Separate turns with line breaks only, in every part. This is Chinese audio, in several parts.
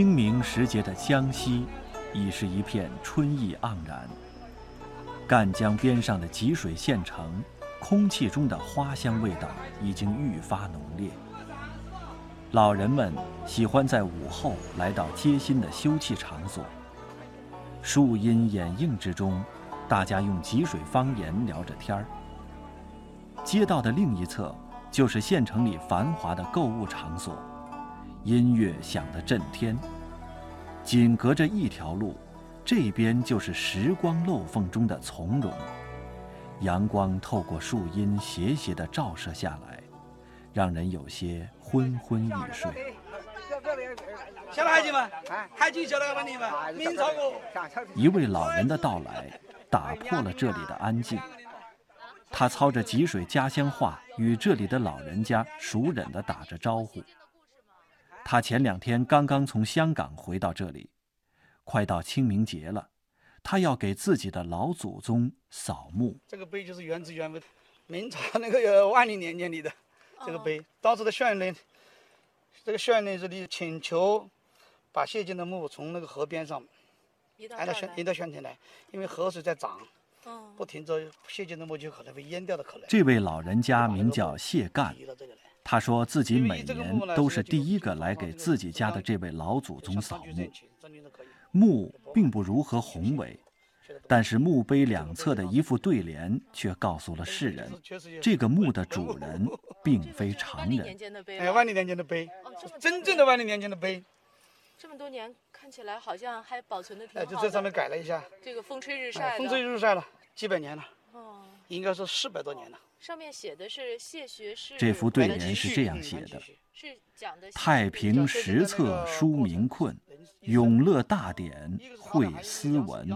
清明时节的江西，已是一片春意盎然。赣江边上的吉水县城，空气中的花香味道已经愈发浓烈。老人们喜欢在午后来到街心的休憩场所，树荫掩映之中，大家用吉水方言聊着天儿。街道的另一侧，就是县城里繁华的购物场所。音乐响得震天。仅隔着一条路，这边就是时光漏缝中的从容。阳光透过树荫斜斜地照射下来，让人有些昏昏欲睡。
晓得海景吗？海景晓得个问题吗？明朝过。
一位老人的到来，打破了这里的安静。他操着吉水家乡话，与这里的老人家熟稔地打着招呼。他前两天刚刚从香港回到这里，快到清明节了，他要给自己的老祖宗扫墓。
这个碑就是原汁原味，明朝那个万历年间立的这个碑，当时的宣令，这个宣令这里请求把谢晋的墓从那个河边上移到宣移到宣城来，因为河水在涨，不停着谢晋的墓就可能被淹掉的可能。
这位老人家名叫谢干。他说自己每年都是第一个来给自己家的这位老祖宗扫墓。墓并不如何宏伟，但是墓碑两侧的一副对联却告诉了世人，这个墓的主 人 并非常人。
哎，万历年间的碑，真正的万历年间的碑。
这么多年看起来好像还保存的挺好。
就这上面改了一下。
这个风吹日晒。
风吹日晒了几百年了。哦。应该是四百多年了。
上面写的是谢学士。
这幅对联是这样写的：太平十策书名困，永乐大典会斯文。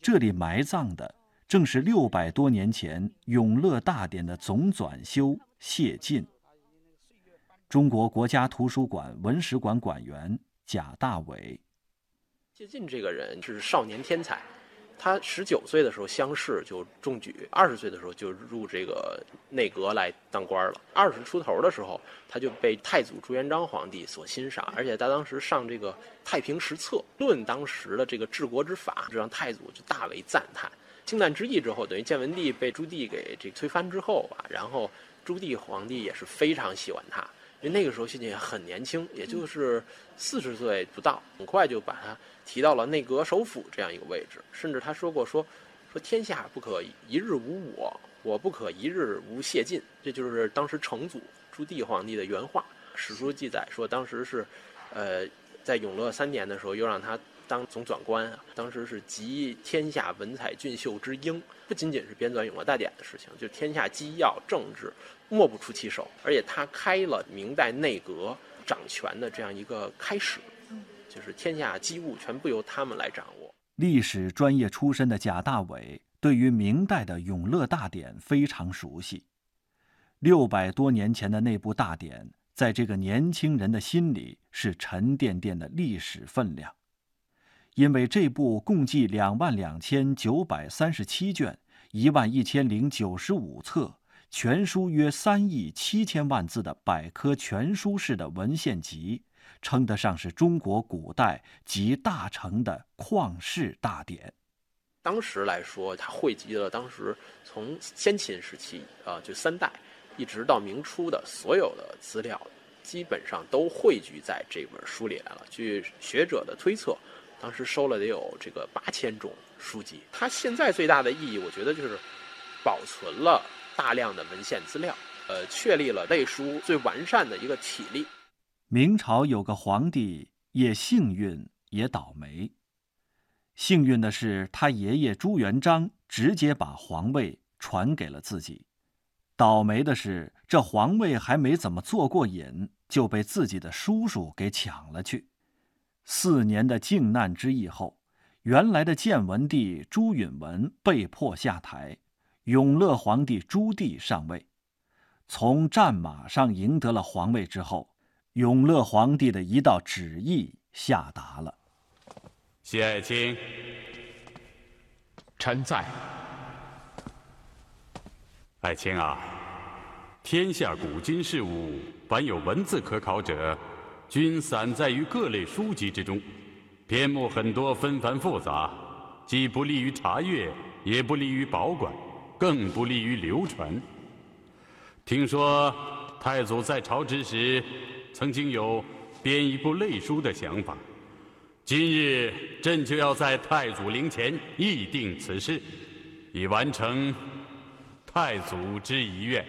这里埋葬的正是六百多年前永乐大典的总纂修谢晋。中国国家图书馆文史馆馆员贾大伟。
谢晋这个人是少年天才。他十九岁的时候乡试就中举，二十岁的时候就入这个内阁来当官了。二十出头的时候，他就被太祖朱元璋皇帝所欣赏，而且他当时上这个《太平实策》，论当时的这个治国之法，就让太祖就大为赞叹。靖难之役之后，等于建文帝被朱棣给这推翻之后啊，然后朱棣皇帝也是非常喜欢他。因为那个时候谢晋很年轻，也就是四十岁不到，很快就把他提到了内阁首辅这样一个位置。甚至他说过说，说天下不可一日无我，我不可一日无谢晋。这就是当时成祖朱棣皇帝的原话。史书记载说，当时是，呃，在永乐三年的时候，又让他当总纂官啊。当时是集天下文采俊秀之英，不仅仅是编纂永乐大典的事情，就天下机要政治。莫不出其手，而且他开了明代内阁掌权的这样一个开始，就是天下机务全部由他们来掌握。
历史专业出身的贾大伟对于明代的永乐大典非常熟悉，六百多年前的那部大典，在这个年轻人的心里是沉甸甸的历史分量，因为这部共计两万两千九百三十七卷，一万一千零九十五册。全书约三亿七千万字的百科全书式的文献集，称得上是中国古代集大成的旷世大典。
当时来说，它汇集了当时从先秦时期啊，就三代，一直到明初的所有的资料，基本上都汇聚在这本书里来了。据学者的推测，当时收了得有这个八千种书籍。它现在最大的意义，我觉得就是保存了。大量的文献资料，呃，确立了类书最完善的一个体例。
明朝有个皇帝，也幸运也倒霉。幸运的是，他爷爷朱元璋直接把皇位传给了自己；倒霉的是，这皇位还没怎么坐过瘾，就被自己的叔叔给抢了去。四年的靖难之役后，原来的建文帝朱允文被迫下台。永乐皇帝朱棣上位，从战马上赢得了皇位之后，永乐皇帝的一道旨意下达了：
谢爱卿，臣在。爱卿啊，天下古今事物，凡有文字可考者，均散在于各类书籍之中，篇目很多，纷繁复杂，既不利于查阅，也不利于保管，更不利于流传。听说太祖在朝之时，曾经有编一部类书的想法。今日朕就要在太祖陵前议定此事，以完成太祖之遗愿。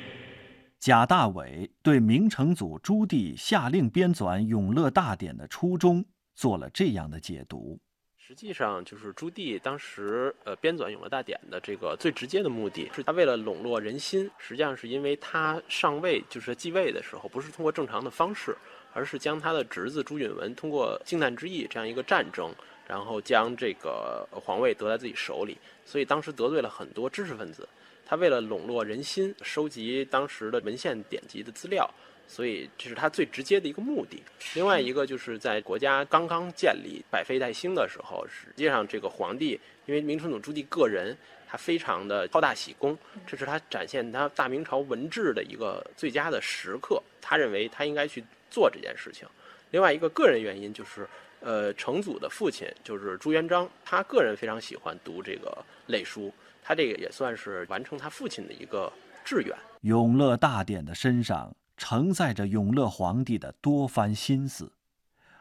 贾大伟对明成祖朱棣下令编纂《永乐大典》的初衷做了这样的解读：
实际上，就是朱棣当时呃编纂《永乐大典》的这个最直接的目的，是他为了笼络人心。实际上是因为他上位，就是继位的时候，不是通过正常的方式。而是将他的侄子朱允文通过靖难之役这样一个战争，然后将这个皇位得在自己手里，所以当时得罪了很多知识分子。他为了笼络人心，收集当时的文献典籍的资料，所以这是他最直接的一个目的。另外一个就是在国家刚刚建立、百废待兴的时候，实际上这个皇帝因为明成祖朱棣个人他非常的好大喜功，这是他展现他大明朝文治的一个最佳的时刻。他认为他应该去。做这件事情，另外一个个人原因就是，呃，成祖的父亲就是朱元璋，他个人非常喜欢读这个类书，他这个也算是完成他父亲的一个志愿。
永乐大典的身上承载着永乐皇帝的多番心思，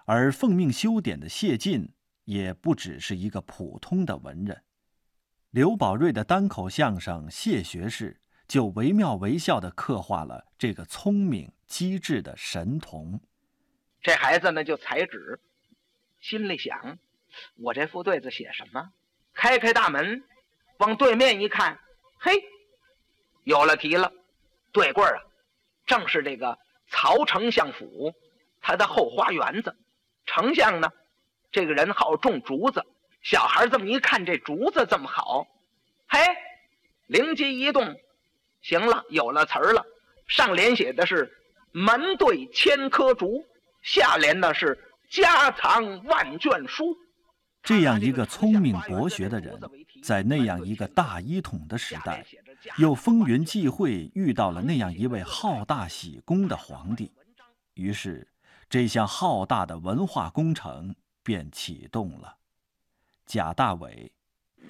而奉命修典的谢晋也不只是一个普通的文人。刘宝瑞的单口相声《谢学士》就惟妙惟肖地刻画了这个聪明。机智的神童，
这孩子呢就裁纸，心里想：我这副对子写什么？开开大门，往对面一看，嘿，有了题了。对过啊，正是这个曹丞相府，他的后花园子。丞相呢，这个人好种竹子。小孩这么一看，这竹子这么好，嘿，灵机一动，行了，有了词儿了。上联写的是。门对千棵竹，下联呢是家藏万卷书。
这样一个聪明博学的人，在那样一个大一统的时代，又风云际会遇到了那样一位好大喜功的皇帝，于是这项浩大的文化工程便启动了。贾大伟。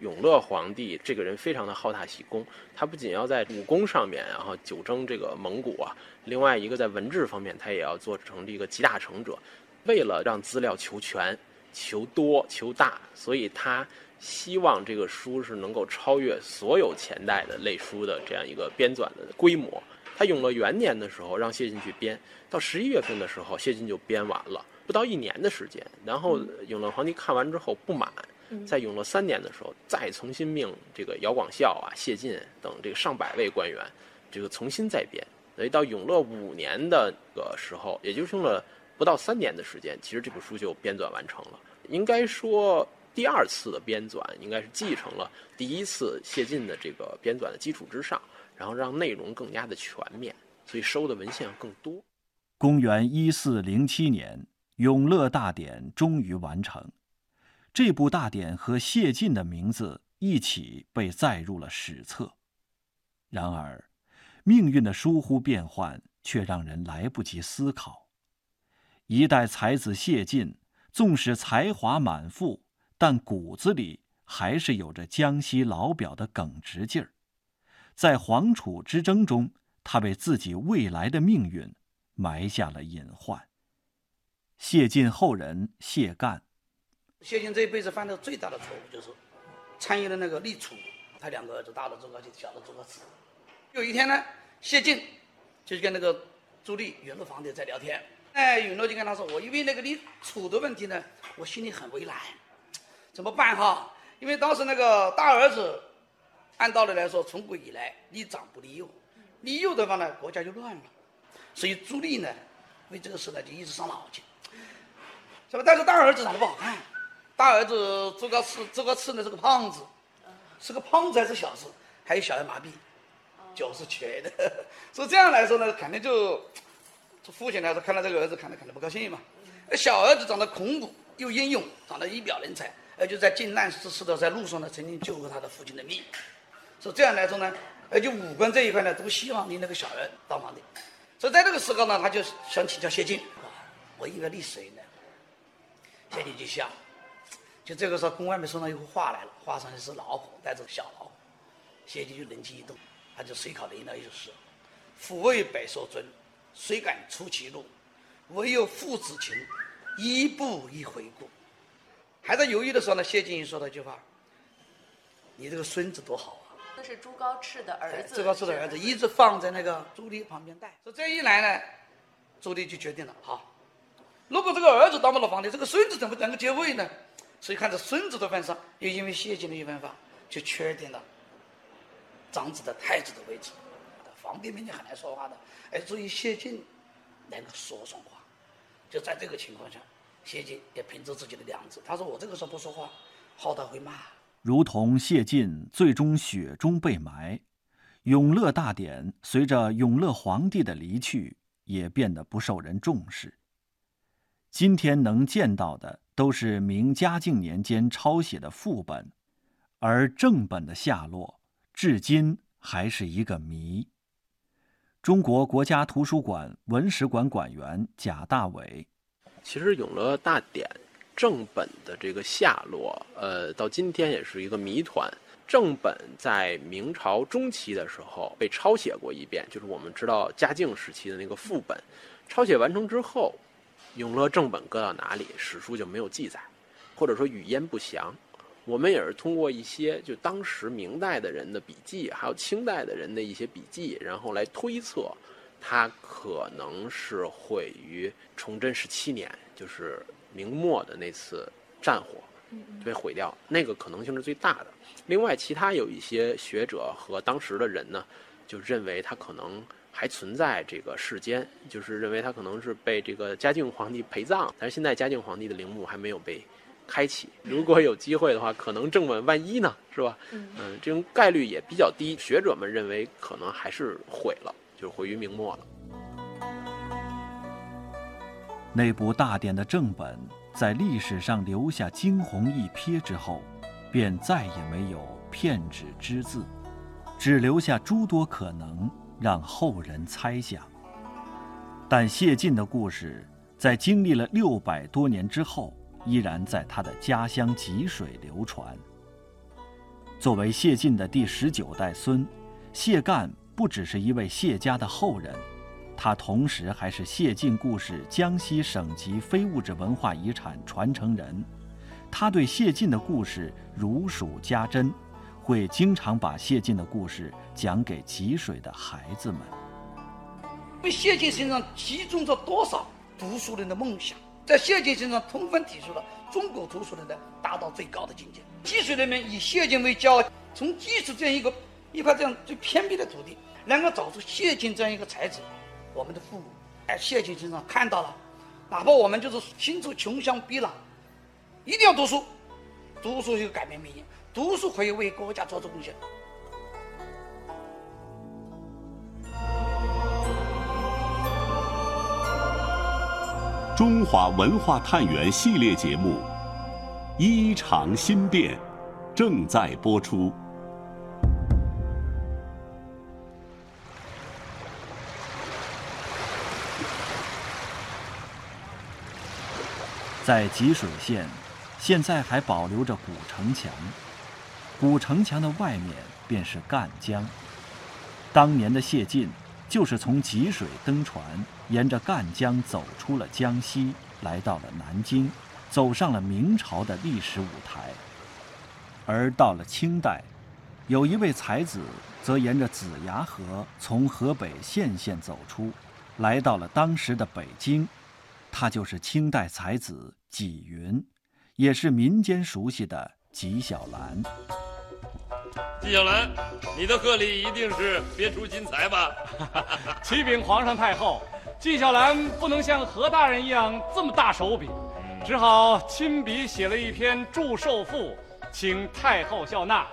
永乐皇帝这个人非常的好大喜功，他不仅要在武功上面，然后久征这个蒙古啊，另外一个在文治方面，他也要做成这个集大成者。为了让资料求全、求多、求大，所以他希望这个书是能够超越所有前代的类书的这样一个编纂的规模。他永乐元年的时候让谢晋去编，到十一月份的时候，谢晋就编完了，不到一年的时间。然后永乐皇帝看完之后不满。在永乐三年的时候，再重新命这个姚广孝啊、谢晋等这个上百位官员，这个重新再编。所以到永乐五年的个时候，也就是用了不到三年的时间，其实这部书就编纂完成了。应该说，第二次的编纂应该是继承了第一次谢晋的这个编纂的基础之上，然后让内容更加的全面，所以收的文献更多。
公元一四零七年，《永乐大典》终于完成。这部大典和谢晋的名字一起被载入了史册。然而，命运的疏忽变幻却让人来不及思考。一代才子谢晋，纵使才华满腹，但骨子里还是有着江西老表的耿直劲儿。在黄楚之争中，他为自己未来的命运埋下了隐患。谢晋后人谢干。
谢晋这一辈子犯的最大的错误就是参与了那个立储，他两个儿子，大的做个小的做个子。有一天呢，谢晋就跟那个朱棣永乐皇帝在聊天，哎，允诺就跟他说：“我因为那个立储的问题呢，我心里很为难，怎么办哈？因为当时那个大儿子按道理来说，从古以来立长不立幼，立幼的话呢，国家就乱了。所以朱棣呢，为这个事呢就一直伤脑筋，是吧？但是大儿子长得不好看。”大儿子朱高炽，朱高炽呢是个胖子，是个胖子还是小子？还有小儿麻痹，脚是瘸的，所以这样来说呢，肯定就，父亲来说看到这个儿子，看着肯定不高兴嘛。小儿子长得孔武又英勇，长得一表人才，而就在靖难之时的在路上呢，曾经救过他的父亲的命。所以这样来说呢，而且武官这一块呢，都希望你那个小儿当皇帝。所以在这个时候呢，他就想请教谢晋，我应该立谁呢？谢晋就想，就这个时候，宫外面送上一幅画来了，画上是老虎带着小老虎。谢晋就灵机一动，他就随口吟了一首诗：“父为百兽尊，谁敢出其路？唯有父子情，一步一回顾。”还在犹豫的时候呢，谢晋说了一句话：“你这个孙子多好啊！”
这是朱高炽的儿子。
朱高炽的儿子一直放在那个朱棣旁边带。说这一来呢，朱棣就决定了：好，如果这个儿子当不了皇帝，这个孙子怎么能够接位呢？所以看在孙子的份上，又因为谢晋的一番话，就确定了长子的太子的位置。皇帝面前很难说话的，哎，至于谢晋能够说上话。就在这个情况下。谢晋也凭着自己的良知，他说：“我这个时候不说话，后头会骂。”
如同谢晋最终雪中被埋，永乐大典随着永乐皇帝的离去也变得不受人重视。今天能见到的都是明嘉靖年间抄写的副本，而正本的下落至今还是一个谜。中国国家图书馆文史馆馆员贾大伟。
其实《永乐大典》正本的这个下落，呃，到今天也是一个谜团。正本在明朝中期的时候被抄写过一遍，就是我们知道嘉靖时期的那个副本。抄写完成之后，永乐正本搁到哪里，史书就没有记载，或者说语焉不详。我们也是通过一些就当时明代的人的笔记，还有清代的人的一些笔记，然后来推测。它可能是毁于崇祯十七年，就是明末的那次战火，被毁掉，那个可能性是最大的。另外，其他有一些学者和当时的人呢，就认为它可能还存在这个世间，就是认为它可能是被这个嘉靖皇帝陪葬，但是现在嘉靖皇帝的陵墓还没有被开启。如果有机会的话，可能正本万一呢，是吧？嗯，这种概率也比较低。学者们认为可能还是毁了。就毁于明末了。
那部大典的正本在历史上留下惊鸿一瞥之后，便再也没有片纸之字，只留下诸多可能，让后人猜想。但谢晋的故事，在经历了六百多年之后，依然在他的家乡吉水流传。作为谢晋的第十九代孙，谢干。不只是一位谢家的后人，他同时还是谢晋故事江西省级非物质文化遗产传承人。他对谢晋的故事如数家珍，会经常把谢晋的故事讲给吉水的孩子们。
为谢晋身上集中着多少读书人的梦想，在谢晋身上充分体现了中国读书人的达到最高的境界。吉水人民以谢晋为骄傲，从吉水这样一个一块这样最偏僻的土地。能够找出谢晋这样一个才子，我们的父母在谢晋身上看到了，哪怕我们就是身处穷乡僻壤，一定要读书，读书就改变命运，读书可以为国家做出贡献。
中华文化探源系列节目《衣裳新变》正在播出。
在吉水县，现在还保留着古城墙。古城墙的外面便是赣江。当年的谢晋，就是从吉水登船，沿着赣江走出了江西，来到了南京，走上了明朝的历史舞台。而到了清代，有一位才子，则沿着子牙河从河北献县走出，来到了当时的北京。他就是清代才子纪云，也是民间熟悉的纪晓岚。
纪晓岚，你的贺礼一定是别出心裁吧？
启禀皇上太后，纪晓岚不能像何大人一样这么大手笔，只好亲笔写了一篇祝寿赋，请太后笑纳。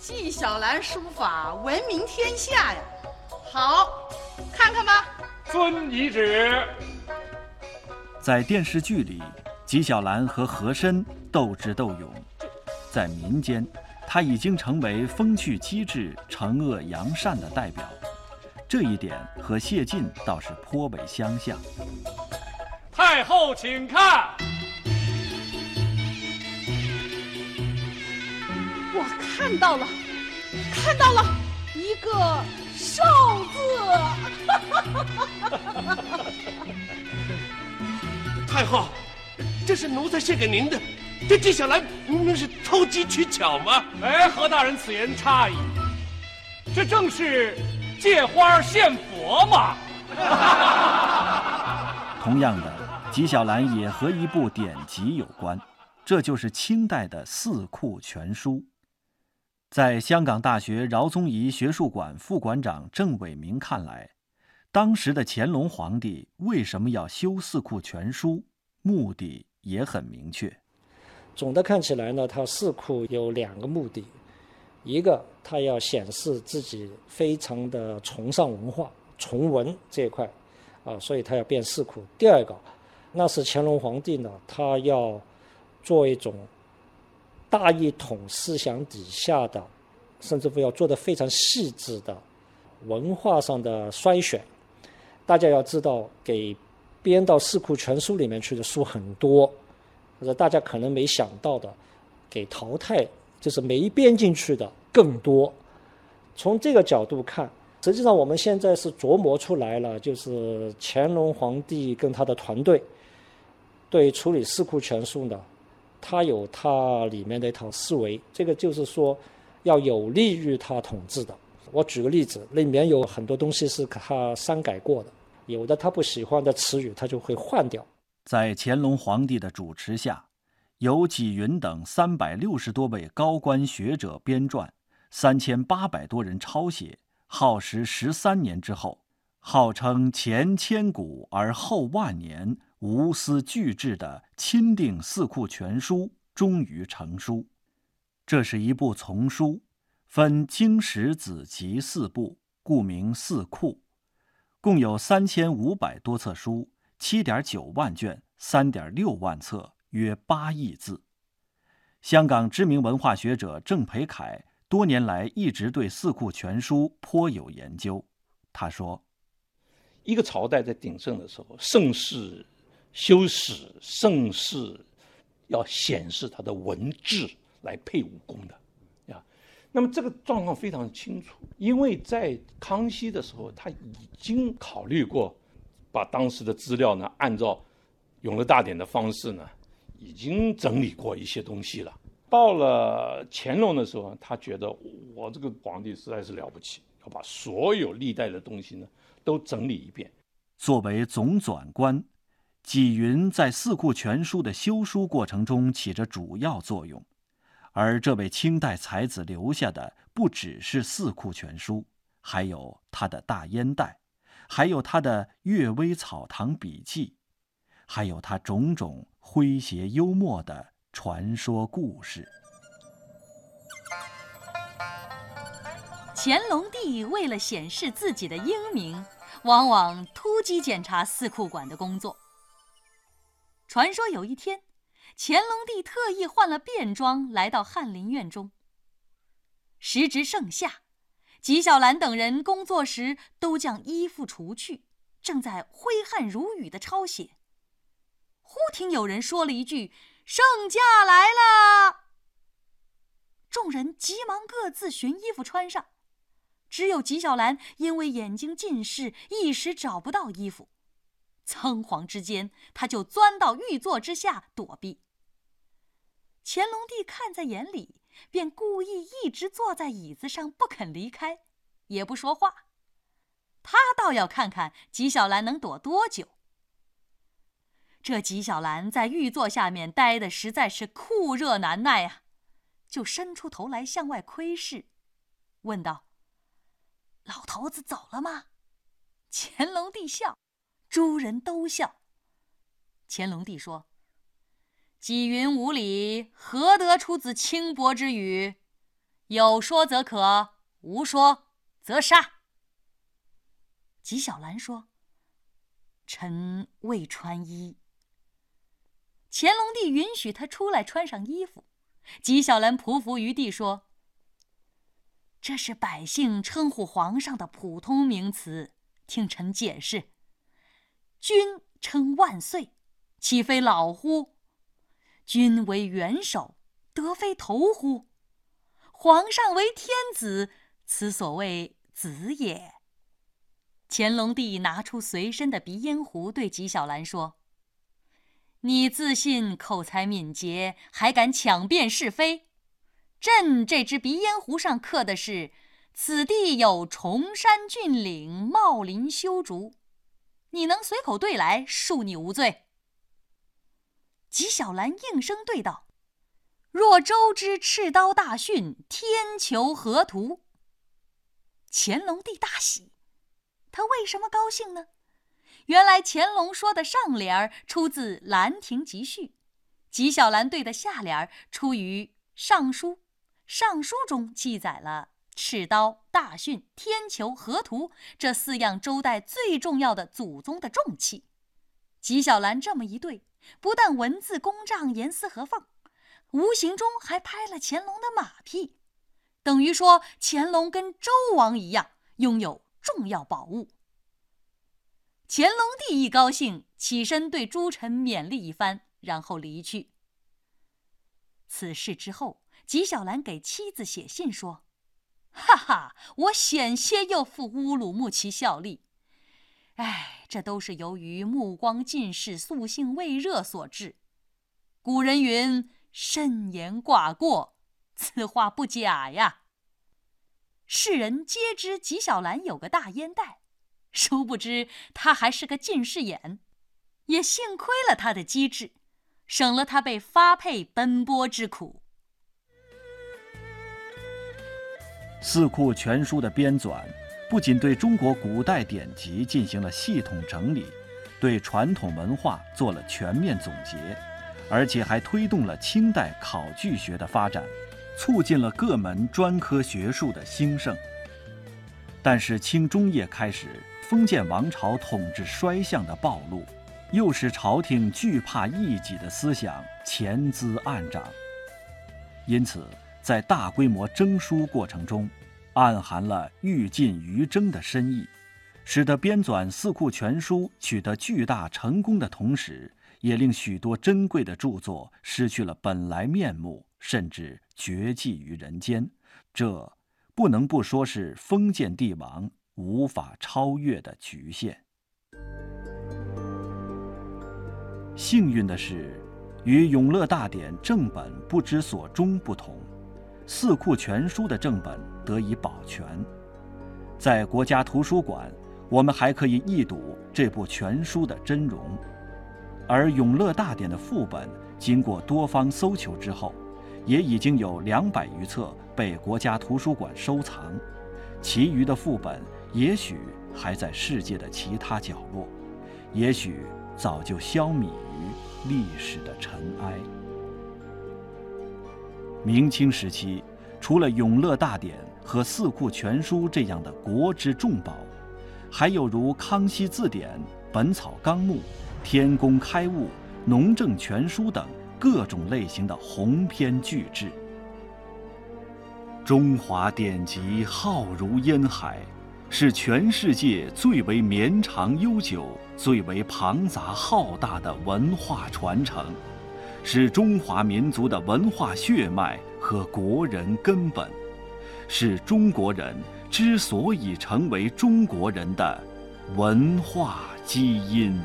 纪晓岚书法闻名天下呀，好，看看吧。
遵遗旨。
在电视剧里，纪晓岚和和珅斗智斗勇；在民间，他已经成为风趣机智、惩恶扬善的代表。这一点和谢晋倒是颇为相像。
太。后请看。
我看到了，看到了一个“寿”字。
太后，这是奴才献给您的。这纪晓岚明明是投机取巧吗？
哎，何大人此言差矣，这正是借花献佛嘛。
同样的，纪晓岚也和一部典籍有关，这就是清代的《四库全书》。在香港大学饶宗颐学术馆副馆长郑伟明看来，当时的乾隆皇帝为什么要修《四库全书》，目的也很明确。
总的看起来呢，他四库有两个目的：一个他要显示自己非常的崇尚文化、崇文这一块，啊，所以他要变四库；第二个，那是乾隆皇帝呢，他要做一种。大一统思想底下的，甚至乎要做的非常细致的文化上的筛选。大家要知道，给编到《四库全书》里面去的书很多，或者大家可能没想到的，给淘汰就是没编进去的更多。从这个角度看，实际上我们现在是琢磨出来了，就是乾隆皇帝跟他的团队对处理《四库全书》呢。他有他里面的一套思维，这个就是说，要有利于他统治的。我举个例子，里面有很多东西是他删改过的，有的他不喜欢的词语，他就会换掉。
在乾隆皇帝的主持下，由纪云等三百六十多位高官学者编撰，三千八百多人抄写，耗时十三年之后，号称前千古而后万年。无私巨制的《钦定四库全书》终于成书。这是一部丛书，分经史子集四部，故名四库，共有三千五百多册书，七点九万卷，三点六万册，约八亿字。香港知名文化学者郑培凯多年来一直对《四库全书》颇有研究。他说：“
一个朝代在鼎盛的时候，盛世。”修史盛世，要显示他的文治来配武功的，啊，那么这个状况非常清楚，因为在康熙的时候，他已经考虑过，把当时的资料呢，按照《永乐大典》的方式呢，已经整理过一些东西了。到了乾隆的时候，他觉得我这个皇帝实在是了不起，要把所有历代的东西呢都整理一遍。
作为总纂官。纪云在《四库全书》的修书过程中起着主要作用，而这位清代才子留下的不只是《四库全书》，还有他的大烟袋，还有他的《阅微草堂笔记》，还有他种种诙谐幽默的传说故事。
乾隆帝为了显示自己的英明，往往突击检查四库馆的工作。传说有一天，乾隆帝特意换了便装来到翰林院中。时值盛夏，纪晓岚等人工作时都将衣服除去，正在挥汗如雨的抄写。忽听有人说了一句：“圣驾来了。”众人急忙各自寻衣服穿上，只有纪晓岚因为眼睛近视，一时找不到衣服。仓皇之间，他就钻到玉座之下躲避。乾隆帝看在眼里，便故意一直坐在椅子上不肯离开，也不说话。他倒要看看纪晓岚能躲多久。这纪晓岚在玉座下面待的实在是酷热难耐啊，就伸出头来向外窥视，问道：“老头子走了吗？”乾隆帝笑。诸人都笑。乾隆帝说：“纪云无礼，何得出此轻薄之语？有说则可，无说则杀。”纪晓岚说：“臣未穿衣。”乾隆帝允许他出来穿上衣服。纪晓岚匍匐于地说：“这是百姓称呼皇上的普通名词，听臣解释。”君称万岁，岂非老乎？君为元首，德非头乎？皇上为天子，此所谓子也。乾隆帝拿出随身的鼻烟壶，对纪晓岚说：“你自信口才敏捷，还敢抢辩是非？朕这只鼻烟壶上刻的是‘此地有崇山峻岭，茂林修竹’，你能随口对来，恕你无罪。”纪晓岚应声对道：“若周之赤刀大训，天求何图？”乾隆帝大喜。他为什么高兴呢？原来乾隆说的上联儿出自《兰亭集序》，纪晓岚对的下联儿出于《尚书》，《尚书》中记载了赤刀、大训、天球、河图这四样周代最重要的祖宗的重器。纪晓岚这么一对，不但文字工丈、严丝合缝，无形中还拍了乾隆的马屁，等于说乾隆跟周王一样拥有。重要宝物。乾隆帝一高兴，起身对诸臣勉励一番，然后离去。此事之后，纪晓岚给妻子写信说：“哈哈，我险些又负乌鲁木齐效力。哎，这都是由于目光近视、素性未热所致。古人云：‘慎言寡过’，此话不假呀。”世人皆知纪晓岚有个大烟袋，殊不知他还是个近视眼。也幸亏了他的机智，省了他被发配奔波之苦。
《四库全书》的编纂，不仅对中国古代典籍进行了系统整理，对传统文化做了全面总结，而且还推动了清代考据学的发展。促进了各门专科学术的兴盛。但是清中叶开始，封建王朝统治衰相的暴露，又使朝廷惧怕异己的思想潜滋暗长。因此，在大规模征书过程中，暗含了欲尽于征的深意，使得编纂《四库全书》取得巨大成功的同时，也令许多珍贵的著作失去了本来面目。甚至绝迹于人间，这不能不说是封建帝王无法超越的局限。幸运的是，与《永乐大典》正本不知所终不同，《四库全书》的正本得以保全，在国家图书馆，我们还可以一睹这部全书的真容。而《永乐大典》的副本，经过多方搜求之后，也已经有两百余册被国家图书馆收藏，其余的副本也许还在世界的其他角落，也许早就消弭于历史的尘埃。明清时期，除了《永乐大典》和《四库全书》这样的国之重宝，还有如《康熙字典》《本草纲目》《天工开物》《农政全书》等。各种类型的鸿篇巨制，中华典籍浩如烟海，是全世界最为绵长悠久、最为庞杂浩大的文化传承，是中华民族的文化血脉和国人根本，是中国人之所以成为中国人的文化基因。